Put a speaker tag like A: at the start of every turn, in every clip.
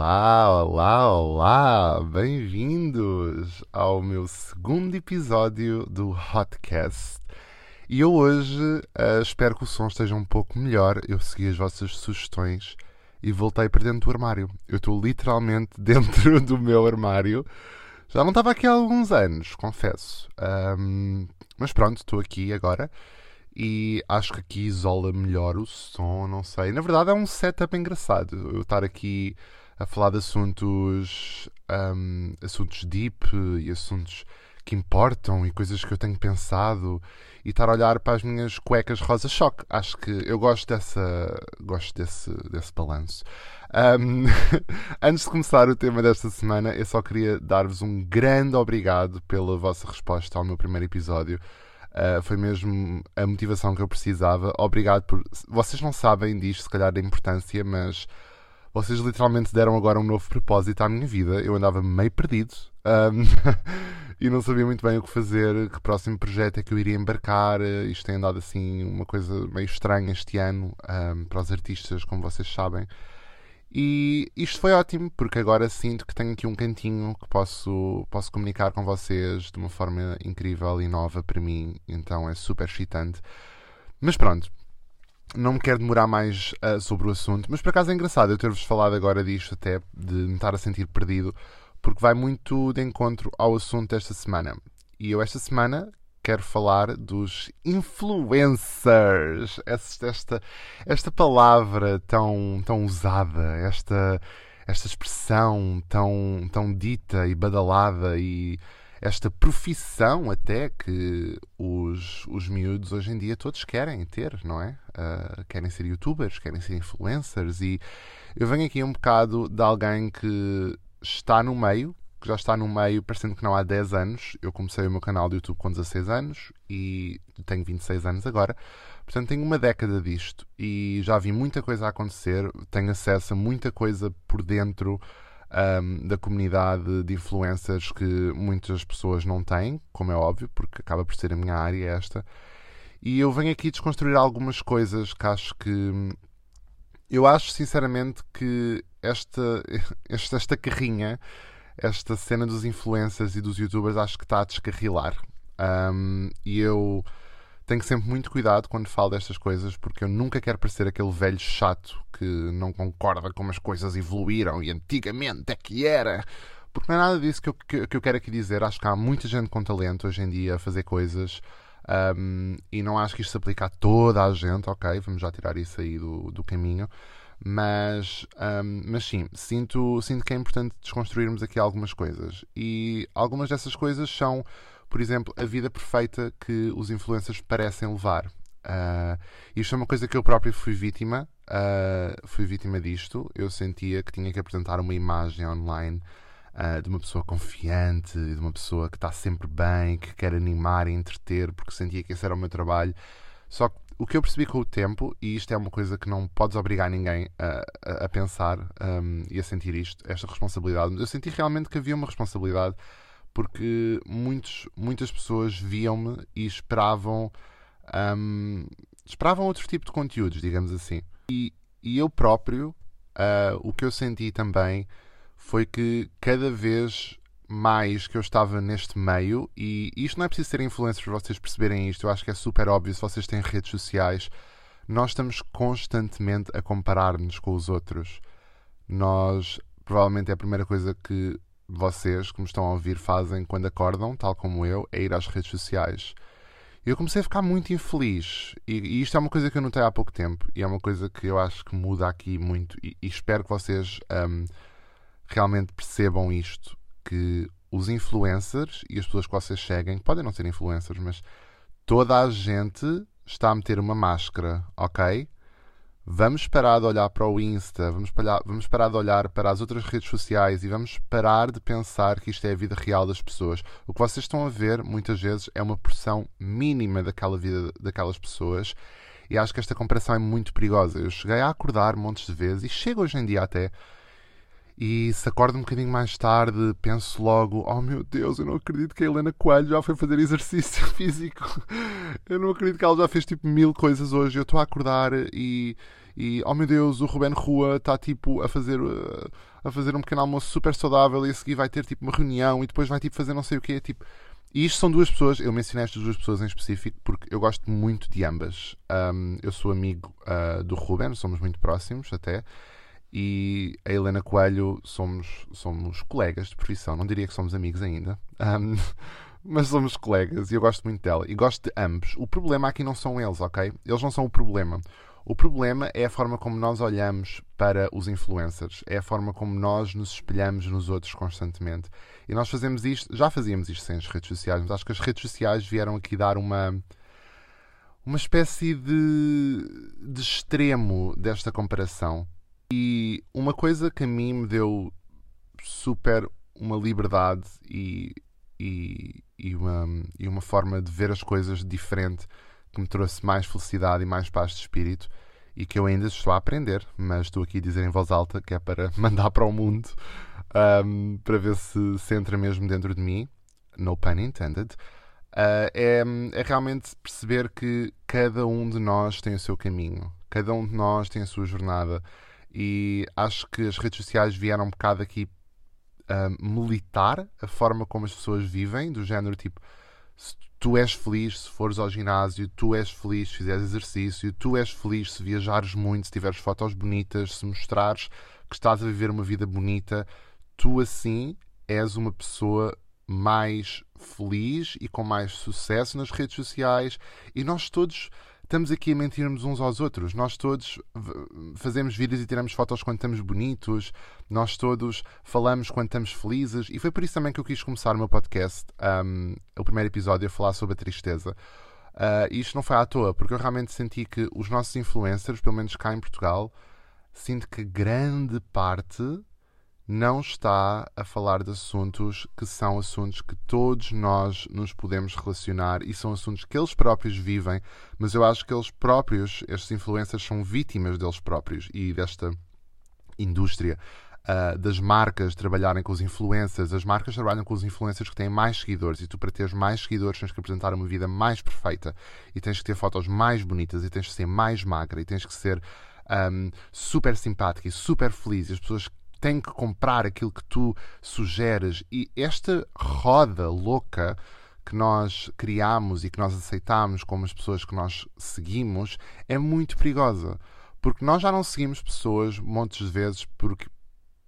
A: Olá, olá, olá! Bem-vindos ao meu segundo episódio do Hotcast. E eu hoje uh, espero que o som esteja um pouco melhor. Eu segui as vossas sugestões e voltei para dentro do armário. Eu estou literalmente dentro do meu armário. Já não estava aqui há alguns anos, confesso. Um, mas pronto, estou aqui agora e acho que aqui isola melhor o som, não sei. Na verdade é um setup engraçado eu estar aqui a falar de assuntos, um, assuntos deep e assuntos que importam e coisas que eu tenho pensado e estar a olhar para as minhas cuecas rosa choque. Acho que eu gosto dessa gosto desse, desse balanço. Um, antes de começar o tema desta semana, eu só queria dar-vos um grande obrigado pela vossa resposta ao meu primeiro episódio. Uh, foi mesmo a motivação que eu precisava. Obrigado por. Vocês não sabem disto, se calhar, da importância, mas vocês literalmente deram agora um novo propósito à minha vida. Eu andava meio perdido um, e não sabia muito bem o que fazer, que próximo projeto é que eu iria embarcar. Isto tem andado assim uma coisa meio estranha este ano um, para os artistas, como vocês sabem. E isto foi ótimo, porque agora sinto que tenho aqui um cantinho que posso, posso comunicar com vocês de uma forma incrível e nova para mim, então é super excitante. Mas pronto, não me quero demorar mais uh, sobre o assunto, mas por acaso é engraçado eu ter-vos falado agora disto, até de me estar a sentir perdido, porque vai muito de encontro ao assunto desta semana. E eu, esta semana, quero falar dos influencers. Esta, esta palavra tão, tão usada, esta, esta expressão tão, tão dita e badalada e esta profissão até que os, os miúdos hoje em dia todos querem ter, não é? Uh, querem ser youtubers, querem ser influencers e eu venho aqui um bocado de alguém que está no meio, que já está no meio, parecendo que não há 10 anos. Eu comecei o meu canal do YouTube com 16 anos e tenho 26 anos agora. Portanto, tenho uma década disto e já vi muita coisa acontecer. Tenho acesso a muita coisa por dentro um, da comunidade de influencers que muitas pessoas não têm, como é óbvio, porque acaba por ser a minha área esta. E eu venho aqui desconstruir algumas coisas que acho que. Eu acho sinceramente que esta, esta, esta carrinha esta cena dos influencers e dos youtubers acho que está a descarrilar. Um, e eu tenho sempre muito cuidado quando falo destas coisas porque eu nunca quero parecer aquele velho chato que não concorda como as coisas evoluíram e antigamente é que era. Porque não é nada disso que eu, que, que eu quero aqui dizer. Acho que há muita gente com talento hoje em dia a fazer coisas um, e não acho que isto se aplica a toda a gente, ok? Vamos já tirar isso aí do, do caminho. Mas, um, mas sim, sinto, sinto que é importante desconstruirmos aqui algumas coisas. E algumas dessas coisas são, por exemplo, a vida perfeita que os influencers parecem levar. Uh, isto é uma coisa que eu próprio fui vítima. Uh, fui vítima disto. Eu sentia que tinha que apresentar uma imagem online uh, de uma pessoa confiante, de uma pessoa que está sempre bem, que quer animar e entreter, porque sentia que esse era o meu trabalho. Só que o que eu percebi com o tempo, e isto é uma coisa que não podes obrigar ninguém a, a, a pensar um, e a sentir isto, esta responsabilidade, eu senti realmente que havia uma responsabilidade porque muitos, muitas pessoas viam-me e esperavam um, esperavam outro tipo de conteúdos, digamos assim. E, e eu próprio, uh, o que eu senti também foi que cada vez mais que eu estava neste meio, e isto não é preciso ser influencer para vocês perceberem isto, eu acho que é super óbvio se vocês têm redes sociais, nós estamos constantemente a comparar-nos com os outros. Nós, provavelmente, é a primeira coisa que vocês, que me estão a ouvir, fazem quando acordam, tal como eu, é ir às redes sociais. Eu comecei a ficar muito infeliz. E, e, isto é uma coisa que eu notei há pouco tempo. E é uma coisa que eu acho que muda aqui muito. E, e espero que vocês um, realmente percebam isto que os influencers e as pessoas que vocês seguem, podem não ser influencers, mas toda a gente está a meter uma máscara, ok? Vamos parar de olhar para o Insta, vamos parar, vamos parar de olhar para as outras redes sociais e vamos parar de pensar que isto é a vida real das pessoas. O que vocês estão a ver, muitas vezes, é uma porção mínima daquela vida daquelas pessoas e acho que esta comparação é muito perigosa. Eu cheguei a acordar montes de vezes e chego hoje em dia até e se acordo um bocadinho mais tarde, penso logo: Oh meu Deus, eu não acredito que a Helena Coelho já foi fazer exercício físico. Eu não acredito que ela já fez tipo mil coisas hoje. Eu estou a acordar e, e oh meu Deus, o Ruben Rua está tipo a fazer uh, a fazer um pequeno almoço super saudável e a seguir vai ter tipo uma reunião e depois vai tipo fazer não sei o quê. Tipo, e isto são duas pessoas, eu mencionei estas duas pessoas em específico porque eu gosto muito de ambas. Um, eu sou amigo uh, do Ruben, somos muito próximos até, e a Helena Coelho somos, somos colegas de profissão, não diria que somos amigos ainda, um, mas somos colegas e eu gosto muito dela e gosto de ambos. O problema aqui não são eles, ok? Eles não são o problema. O problema é a forma como nós olhamos para os influencers, é a forma como nós nos espelhamos nos outros constantemente. E nós fazemos isto, já fazíamos isto sem as redes sociais, mas acho que as redes sociais vieram aqui dar uma uma espécie de, de extremo desta comparação. E uma coisa que a mim me deu super uma liberdade e, e, e, uma, e uma forma de ver as coisas diferente que me trouxe mais felicidade e mais paz de espírito e que eu ainda estou a aprender, mas estou aqui a dizer em voz alta que é para mandar para o mundo um, para ver se, se entra mesmo dentro de mim, no pun intended. Uh, é, é realmente perceber que cada um de nós tem o seu caminho, cada um de nós tem a sua jornada e acho que as redes sociais vieram um bocado aqui uh, militar a forma como as pessoas vivem, do género tipo tu és feliz se fores ao ginásio, tu és feliz se fizeres exercício, tu és feliz se viajares muito, se tiveres fotos bonitas, se mostrares que estás a viver uma vida bonita, tu assim és uma pessoa mais feliz e com mais sucesso nas redes sociais. E nós todos estamos aqui a mentirmos uns aos outros. Nós todos fazemos vídeos e tiramos fotos quando estamos bonitos, nós todos falamos quando estamos felizes, e foi por isso também que eu quis começar o meu podcast, um, o primeiro episódio, a falar sobre a tristeza. Uh, isto não foi à toa, porque eu realmente senti que os nossos influencers, pelo menos cá em Portugal, sinto que grande parte não está a falar de assuntos que são assuntos que todos nós nos podemos relacionar e são assuntos que eles próprios vivem, mas eu acho que eles próprios, estes influencers, são vítimas deles próprios e desta indústria. Uh, das marcas trabalharem com os influencers, as marcas trabalham com os influencers que têm mais seguidores e tu, para teres mais seguidores, tens que apresentar uma vida mais perfeita e tens que ter fotos mais bonitas e tens que ser mais magra e tens que ser um, super simpática e super feliz. E as pessoas tem que comprar aquilo que tu sugeres. E esta roda louca que nós criamos e que nós aceitamos como as pessoas que nós seguimos é muito perigosa. Porque nós já não seguimos pessoas montes de vezes porque,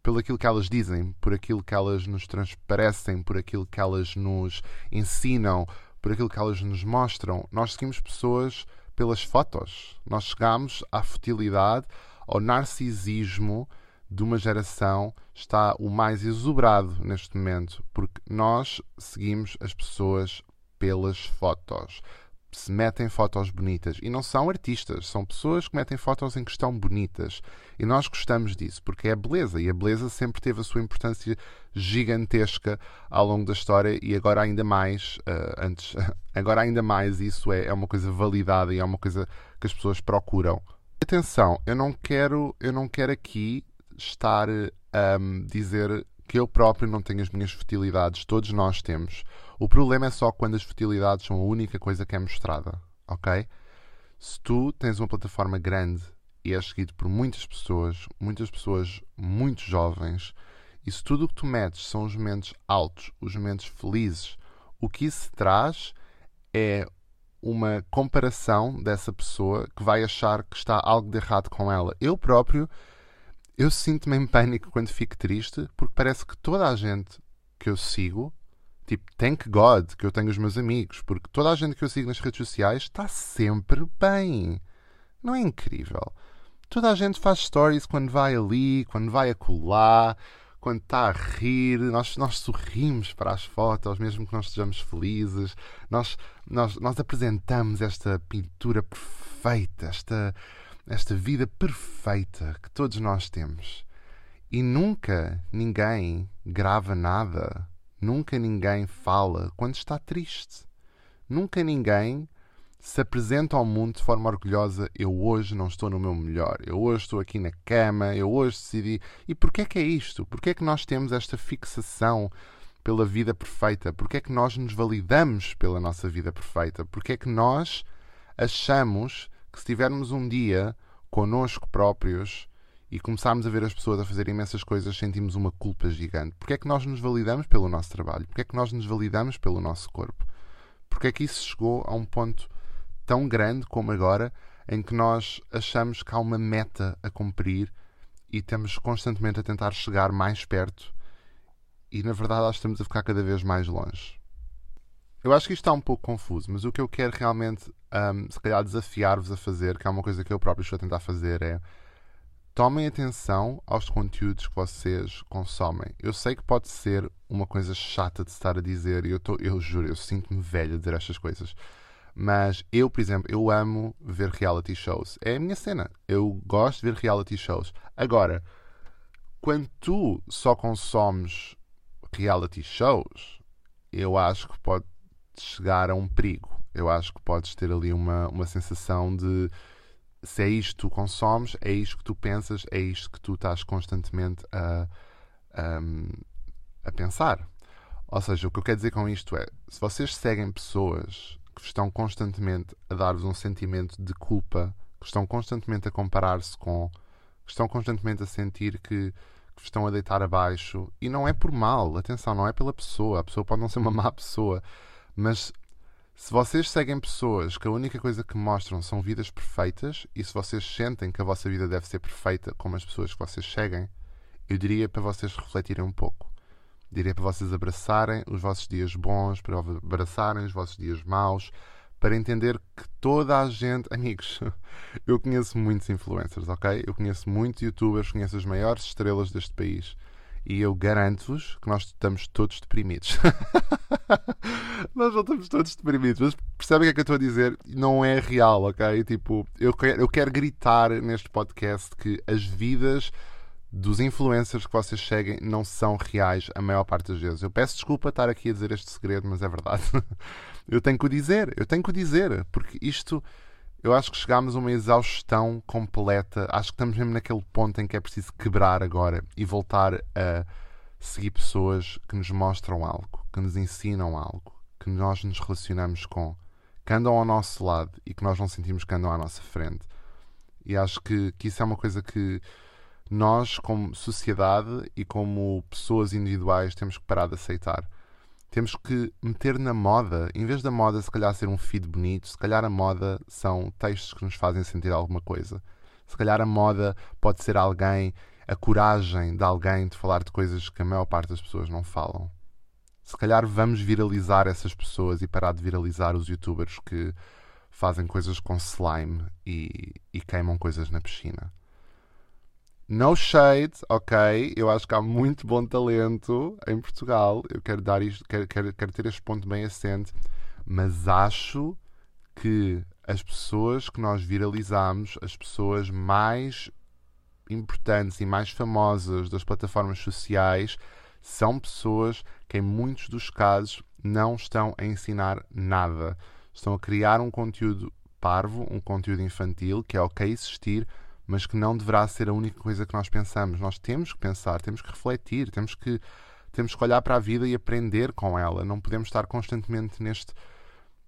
A: pelo aquilo que elas dizem, por aquilo que elas nos transparecem, por aquilo que elas nos ensinam, por aquilo que elas nos mostram. Nós seguimos pessoas pelas fotos. Nós chegamos à futilidade, ao narcisismo de uma geração está o mais exuberado neste momento, porque nós seguimos as pessoas pelas fotos. Se metem fotos bonitas. E não são artistas, são pessoas que metem fotos em que estão bonitas. E nós gostamos disso, porque é beleza. E a beleza sempre teve a sua importância gigantesca ao longo da história e agora ainda mais, uh, antes, agora ainda mais isso é, é uma coisa validada e é uma coisa que as pessoas procuram. Atenção, eu não quero, eu não quero aqui estar a um, dizer que eu próprio não tenho as minhas futilidades, todos nós temos. O problema é só quando as futilidades são a única coisa que é mostrada, ok? Se tu tens uma plataforma grande e és seguido por muitas pessoas, muitas pessoas muito jovens, e se tudo o que tu metes são os momentos altos, os momentos felizes, o que isso traz é uma comparação dessa pessoa que vai achar que está algo de errado com ela. Eu próprio eu sinto-me em pânico quando fico triste, porque parece que toda a gente que eu sigo, tipo, thank God que eu tenho os meus amigos, porque toda a gente que eu sigo nas redes sociais está sempre bem. Não é incrível? Toda a gente faz stories quando vai ali, quando vai acolá, quando está a rir, nós, nós sorrimos para as fotos, mesmo que nós estejamos felizes, nós, nós, nós apresentamos esta pintura perfeita, esta, esta vida perfeita que todos nós temos. E nunca ninguém grava nada, nunca ninguém fala quando está triste. Nunca ninguém se apresenta ao mundo de forma orgulhosa: eu hoje não estou no meu melhor, eu hoje estou aqui na cama, eu hoje decidi. E porquê é que é isto? Porquê é que nós temos esta fixação pela vida perfeita? Porquê é que nós nos validamos pela nossa vida perfeita? Porquê é que nós achamos que se tivermos um dia connosco próprios e começarmos a ver as pessoas a fazer imensas coisas, sentimos uma culpa gigante. Porque é que nós nos validamos pelo nosso trabalho? Porque é que nós nos validamos pelo nosso corpo? Porque é que isso chegou a um ponto tão grande como agora, em que nós achamos que há uma meta a cumprir e estamos constantemente a tentar chegar mais perto e na verdade nós estamos a ficar cada vez mais longe. Eu acho que isto está um pouco confuso, mas o que eu quero realmente, um, se calhar, desafiar-vos a fazer, que é uma coisa que eu próprio estou a tentar fazer, é tomem atenção aos conteúdos que vocês consomem. Eu sei que pode ser uma coisa chata de estar a dizer, e eu, tô, eu juro, eu sinto-me velho a dizer estas coisas. Mas eu, por exemplo, eu amo ver reality shows. É a minha cena. Eu gosto de ver reality shows. Agora, quando tu só consomes reality shows, eu acho que pode chegar a um perigo. Eu acho que podes ter ali uma, uma sensação de se é isto que tu consomes, é isto que tu pensas, é isto que tu estás constantemente a, a, a pensar. Ou seja, o que eu quero dizer com isto é: se vocês seguem pessoas que estão constantemente a dar-vos um sentimento de culpa, que estão constantemente a comparar-se com, que estão constantemente a sentir que, que estão a deitar abaixo, e não é por mal, atenção, não é pela pessoa, a pessoa pode não ser uma má pessoa, mas se vocês seguem pessoas que a única coisa que mostram são vidas perfeitas, e se vocês sentem que a vossa vida deve ser perfeita como as pessoas que vocês seguem, eu diria para vocês refletirem um pouco. Diria para vocês abraçarem os vossos dias bons, para abraçarem os vossos dias maus, para entender que toda a gente. Amigos, eu conheço muitos influencers, ok? Eu conheço muitos youtubers, conheço as maiores estrelas deste país. E eu garanto-vos que nós estamos todos deprimidos. nós não estamos todos deprimidos, mas percebem o que é que eu estou a dizer? Não é real, ok? Tipo, eu quero, eu quero gritar neste podcast que as vidas dos influencers que vocês seguem não são reais a maior parte das vezes. Eu peço desculpa estar aqui a dizer este segredo, mas é verdade. eu tenho que o dizer, eu tenho que o dizer, porque isto eu acho que chegámos a uma exaustão completa. Acho que estamos mesmo naquele ponto em que é preciso quebrar agora e voltar a seguir pessoas que nos mostram algo, que nos ensinam algo, que nós nos relacionamos com, que andam ao nosso lado e que nós não sentimos que andam à nossa frente. E acho que, que isso é uma coisa que nós, como sociedade e como pessoas individuais, temos que parar de aceitar temos que meter na moda, em vez da moda se calhar ser um feed bonito, se calhar a moda são textos que nos fazem sentir alguma coisa. Se calhar a moda pode ser alguém, a coragem de alguém de falar de coisas que a maior parte das pessoas não falam. Se calhar vamos viralizar essas pessoas e parar de viralizar os youtubers que fazem coisas com slime e, e queimam coisas na piscina. No shade, ok. Eu acho que há muito bom talento em Portugal. Eu quero dar isto, quero, quero, quero ter este ponto bem assente. Mas acho que as pessoas que nós viralizamos, as pessoas mais importantes e mais famosas das plataformas sociais, são pessoas que, em muitos dos casos, não estão a ensinar nada. Estão a criar um conteúdo parvo, um conteúdo infantil, que é ok existir, mas que não deverá ser a única coisa que nós pensamos. Nós temos que pensar, temos que refletir, temos que, temos que olhar para a vida e aprender com ela. Não podemos estar constantemente neste,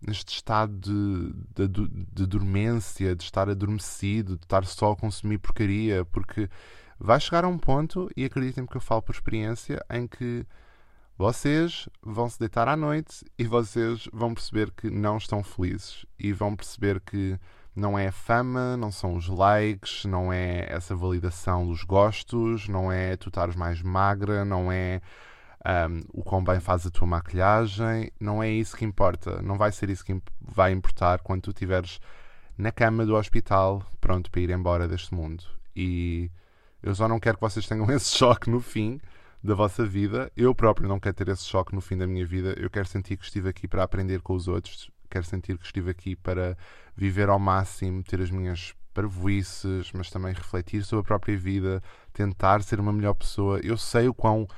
A: neste estado de, de, de dormência, de estar adormecido, de estar só a consumir porcaria, porque vai chegar a um ponto, e acreditem-me que eu falo por experiência, em que vocês vão se deitar à noite e vocês vão perceber que não estão felizes e vão perceber que não é a fama, não são os likes, não é essa validação dos gostos, não é tu estares mais magra, não é um, o quão bem faz a tua maquilhagem, não é isso que importa. Não vai ser isso que vai importar quando tu estiveres na cama do hospital, pronto para ir embora deste mundo. E eu só não quero que vocês tenham esse choque no fim da vossa vida. Eu próprio não quero ter esse choque no fim da minha vida. Eu quero sentir que estive aqui para aprender com os outros, quero sentir que estive aqui para viver ao máximo, ter as minhas parvoices, mas também refletir sobre a própria vida, tentar ser uma melhor pessoa. Eu sei o quão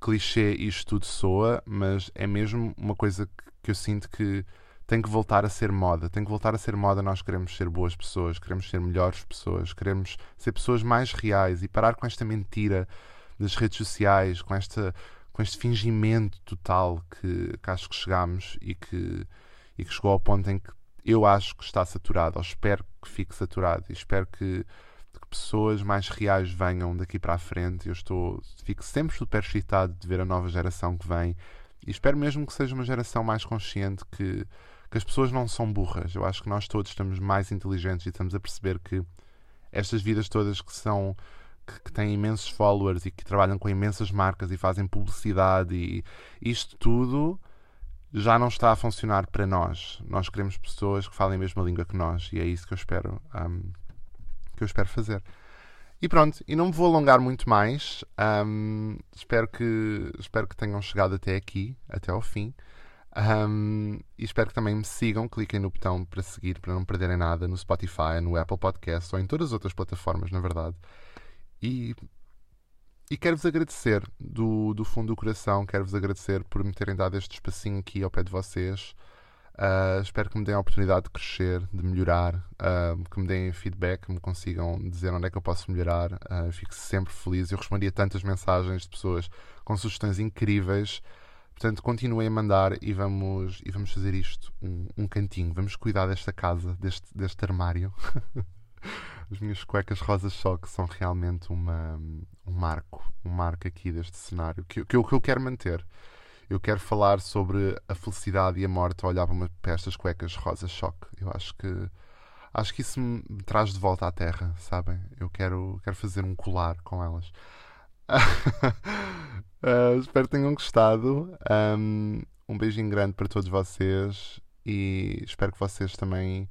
A: clichê isto tudo soa, mas é mesmo uma coisa que, eu sinto que tem que voltar a ser moda. Tem que voltar a ser moda. Nós queremos ser boas pessoas, queremos ser melhores pessoas, queremos ser pessoas mais reais e parar com esta mentira das redes sociais, com, esta, com este fingimento total que, que acho que chegamos e que, e que chegou ao ponto em que eu acho que está saturado, ou espero que fique saturado, e espero que, que pessoas mais reais venham daqui para a frente. Eu estou, fico sempre super excitado de ver a nova geração que vem e espero mesmo que seja uma geração mais consciente que, que as pessoas não são burras. Eu acho que nós todos estamos mais inteligentes e estamos a perceber que estas vidas todas que são que, que têm imensos followers e que trabalham com imensas marcas e fazem publicidade e isto tudo já não está a funcionar para nós. Nós queremos pessoas que falem a mesma língua que nós e é isso que eu espero um, que eu espero fazer. E pronto, e não me vou alongar muito mais. Um, espero, que, espero que tenham chegado até aqui, até ao fim. Um, e espero que também me sigam. Cliquem no botão para seguir, para não perderem nada no Spotify, no Apple Podcast ou em todas as outras plataformas, na verdade. E, e quero-vos agradecer do, do fundo do coração. Quero-vos agradecer por me terem dado este espacinho aqui ao pé de vocês. Uh, espero que me deem a oportunidade de crescer, de melhorar, uh, que me deem feedback, que me consigam dizer onde é que eu posso melhorar. Uh, fico sempre feliz. Eu respondi a tantas mensagens de pessoas com sugestões incríveis. Portanto, continuem a mandar e vamos, e vamos fazer isto um, um cantinho. Vamos cuidar desta casa, deste, deste armário. As minhas cuecas rosa choque são realmente uma, um marco, um marco aqui deste cenário que, que, eu, que eu quero manter eu quero falar sobre a felicidade e a morte a olhar para, estas cuecas rosa choque. Eu acho que acho que isso me traz de volta à terra, sabem? Eu quero, quero fazer um colar com elas. uh, espero que tenham gostado. Um, um beijinho grande para todos vocês e espero que vocês também,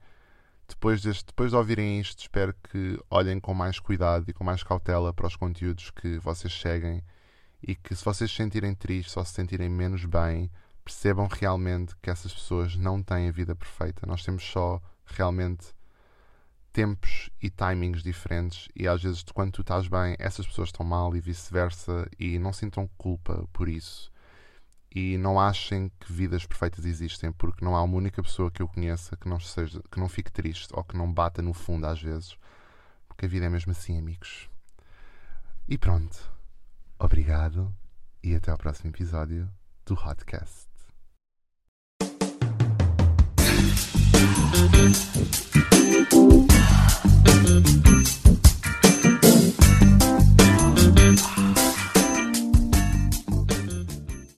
A: depois, deste, depois de ouvirem isto, espero que olhem com mais cuidado e com mais cautela para os conteúdos que vocês seguem e que se vocês se sentirem tristes ou se sentirem menos bem, percebam realmente que essas pessoas não têm a vida perfeita. Nós temos só realmente tempos e timings diferentes e às vezes quando tu estás bem, essas pessoas estão mal e vice-versa e não sintam culpa por isso e não achem que vidas perfeitas existem, porque não há uma única pessoa que eu conheça que não, seja, que não fique triste ou que não bata no fundo às vezes, porque a vida é mesmo assim, amigos. E pronto. Obrigado e até ao próximo episódio do Hotcast. Thank